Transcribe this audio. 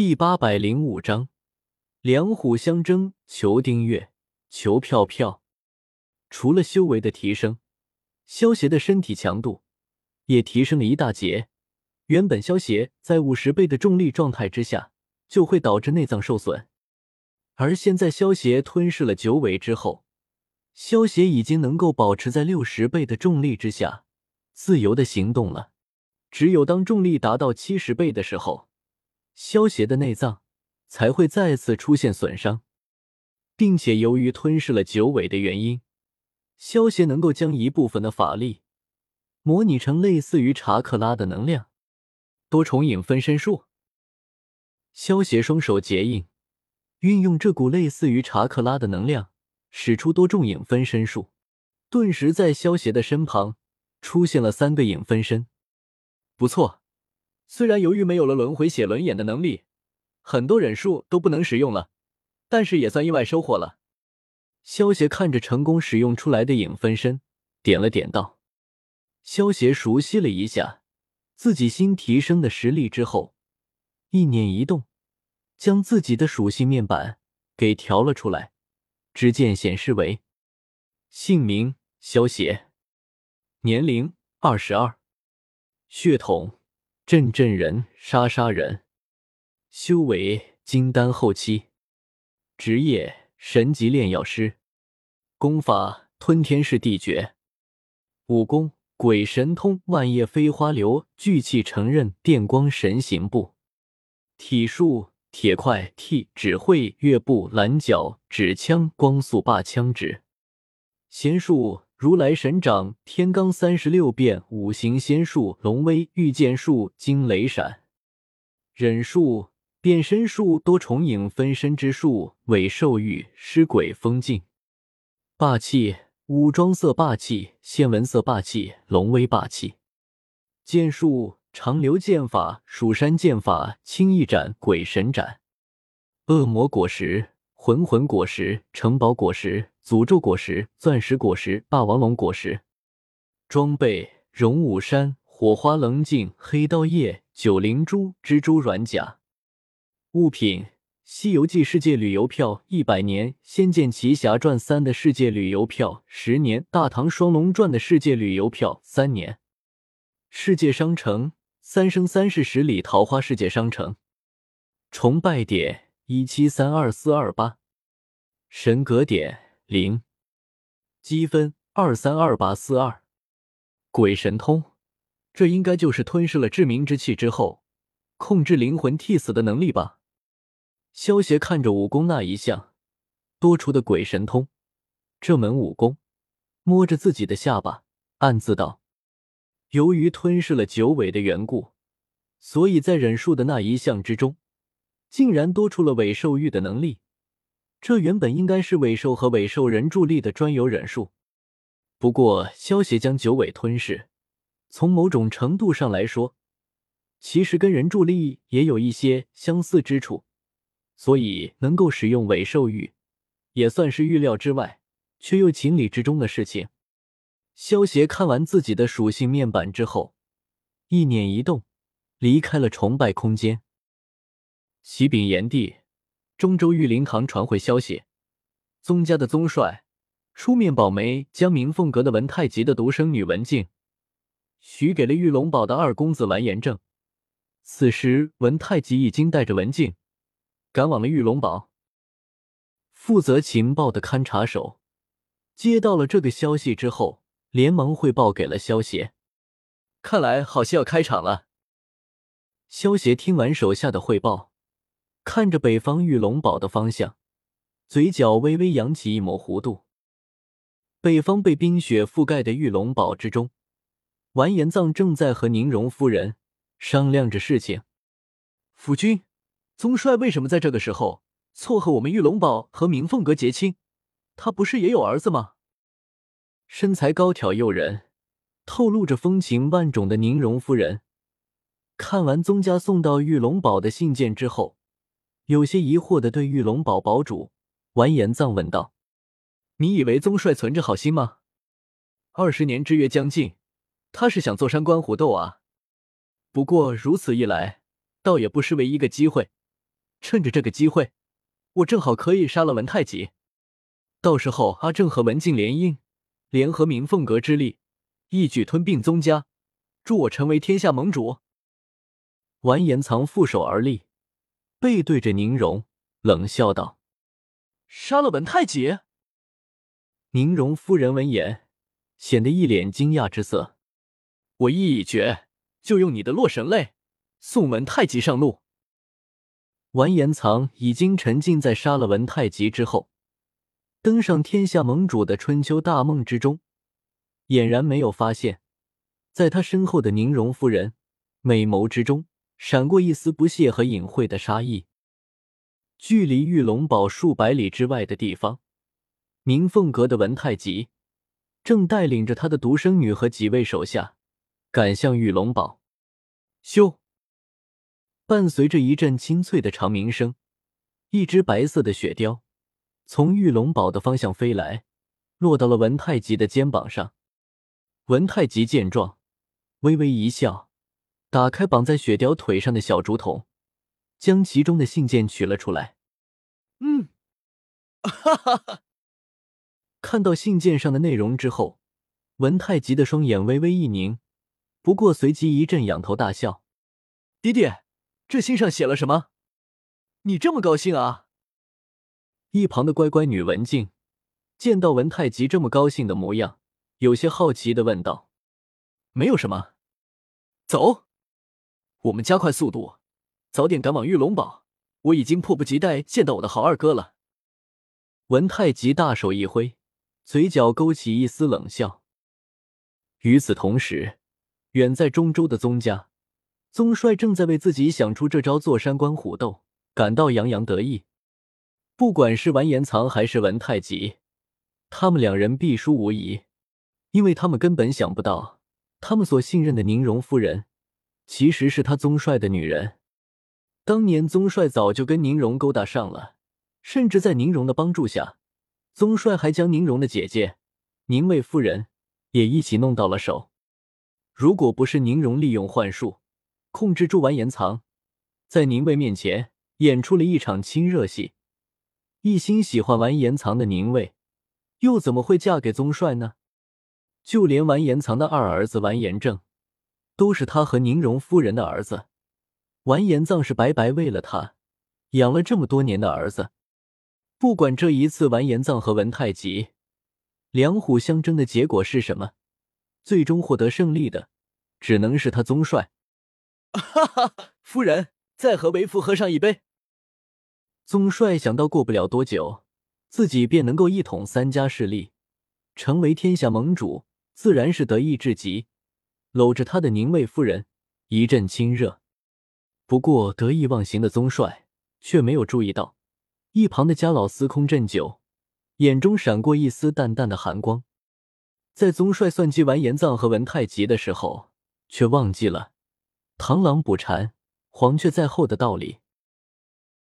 第八百零五章，两虎相争。求订阅，求票票。除了修为的提升，萧邪的身体强度也提升了一大截。原本萧邪在五十倍的重力状态之下，就会导致内脏受损，而现在萧邪吞噬了九尾之后，萧邪已经能够保持在六十倍的重力之下，自由的行动了。只有当重力达到七十倍的时候，萧邪的内脏才会再次出现损伤，并且由于吞噬了九尾的原因，萧邪能够将一部分的法力模拟成类似于查克拉的能量，多重影分身术。萧邪双手结印，运用这股类似于查克拉的能量，使出多重影分身术，顿时在萧邪的身旁出现了三个影分身。不错，虽然由于没有了轮回写轮眼的能力，很多忍术都不能使用了，但是也算意外收获了。萧协看着成功使用出来的影分身，点了点道：“萧协熟悉了一下自己新提升的实力之后，意念一动，将自己的属性面板给调了出来。只见显示为姓名萧协，年龄二十二。”血统：镇镇人、杀杀人，修为金丹后期，职业神级炼药师，功法吞天噬地诀，武功鬼神通、万叶飞花流、聚气成刃、电光神行步，体术铁块替、指挥月步、蓝角、指枪、光速霸枪指，仙术。如来神掌、天罡三十六变、五行仙术、龙威御剑术、惊雷闪、忍术、变身术、多重影分身之术、尾兽玉、尸鬼封禁、霸气、武装色霸气、仙纹色霸气、龙威霸气、剑术、长流剑法、蜀山剑法、轻易斩、鬼神斩、恶魔果实。魂魂果实、城堡果实、诅咒果实、钻石果实、霸王龙果实。装备：荣武山、火花棱镜、黑刀叶、九灵珠、蜘蛛软甲。物品：《西游记》世界旅游票一百年，《仙剑奇侠传三》的世界旅游票十年，《大唐双龙传》的世界旅游票三年。世界商城：三生三世十里桃花世界商城。崇拜点。一七三二四二八，神格点零，积分二三二八四二，鬼神通，这应该就是吞噬了致命之气之后，控制灵魂替死的能力吧？萧协看着武功那一项多出的鬼神通，这门武功，摸着自己的下巴，暗自道：由于吞噬了九尾的缘故，所以在忍术的那一项之中。竟然多出了尾兽域的能力，这原本应该是尾兽和尾兽人助力的专有忍术。不过，萧协将九尾吞噬，从某种程度上来说，其实跟人助力也有一些相似之处，所以能够使用尾兽域，也算是预料之外，却又情理之中的事情。萧协看完自己的属性面板之后，一念一动，离开了崇拜空间。启禀炎帝，中州玉灵堂传回消息，宗家的宗帅出面保媒，将明凤阁的文太极的独生女文静许给了玉龙堡的二公子完颜正。此时，文太极已经带着文静赶往了玉龙堡。负责情报的勘察手接到了这个消息之后，连忙汇报给了萧协。看来好戏要开场了。萧协听完手下的汇报。看着北方玉龙堡的方向，嘴角微微扬起一抹弧度。北方被冰雪覆盖的玉龙堡之中，完颜藏正在和宁荣夫人商量着事情。夫君，宗帅为什么在这个时候撮合我们玉龙堡和明凤阁结亲？他不是也有儿子吗？身材高挑诱人，透露着风情万种的宁荣夫人，看完宗家送到玉龙堡的信件之后。有些疑惑的对玉龙堡堡主完颜藏问道：“你以为宗帅存着好心吗？二十年之约将近，他是想坐山观虎斗啊。不过如此一来，倒也不失为一个机会，趁着这个机会，我正好可以杀了文太极。到时候阿正和文静联姻，联合明凤阁之力，一举吞并宗家，助我成为天下盟主。完颜藏负手而立，背对着宁荣，冷笑道：“杀了文太极。”宁荣夫人闻言，显得一脸惊讶之色。我意已决，就用你的洛神泪送文太极上路。完颜藏已经沉浸在杀了文太极之后，登上天下盟主的春秋大梦之中，俨然没有发现，在他身后的宁荣夫人美眸之中闪过一丝不屑和隐晦的杀意。距离玉龙堡数百里之外的地方，明凤阁的文太极正带领着他的独生女和几位手下。赶向玉龙堡，咻！伴随着一阵清脆的长鸣声，一只白色的雪雕从玉龙堡的方向飞来，落到了文太极的肩膀上。文太极见状，微微一笑，打开绑在雪貂腿上的小竹筒，将其中的信件取了出来。嗯，哈哈哈！看到信件上的内容之后，文太极的双眼微微一凝。不过随即一阵仰头大笑：“爹爹，这信上写了什么？你这么高兴啊？”一旁的乖乖女文静见到文太极这么高兴的模样，有些好奇的问道：“没有什么，走，我们加快速度，早点赶往玉龙堡。我已经迫不及待见到我的好二哥了。”文太极大手一挥，嘴角勾起一丝冷笑。与此同时。远在中州的宗家宗帅正在为自己想出这招坐山观虎斗感到洋洋得意。不管是完颜藏还是文太极，他们两人必输无疑，因为他们根本想不到，他们所信任的宁荣夫人其实是他宗帅的女人。当年宗帅早就跟宁荣勾搭上了，甚至在宁荣的帮助下，宗帅还将宁荣的姐姐宁卫夫人也一起弄到了手。如果不是宁荣利用幻术控制住完颜藏，在宁卫面前演出了一场亲热戏，一心喜欢完颜藏的宁卫，又怎么会嫁给宗帅呢？就连完颜藏的二儿子完颜正，都是他和宁荣夫人的儿子。完颜藏是白白为了他养了这么多年的儿子。不管这一次完颜藏和文太极两虎相争的结果是什么。最终获得胜利的，只能是他宗帅。哈哈，夫人，再和为父喝上一杯。宗帅想到过不了多久，自己便能够一统三家势力，成为天下盟主，自然是得意至极，搂着他的宁卫夫人一阵亲热。不过得意忘形的宗帅却没有注意到，一旁的家老司空震久眼中闪过一丝淡淡的寒光。在宗帅算计完颜藏和文太极的时候，却忘记了螳螂捕蝉，黄雀在后的道理。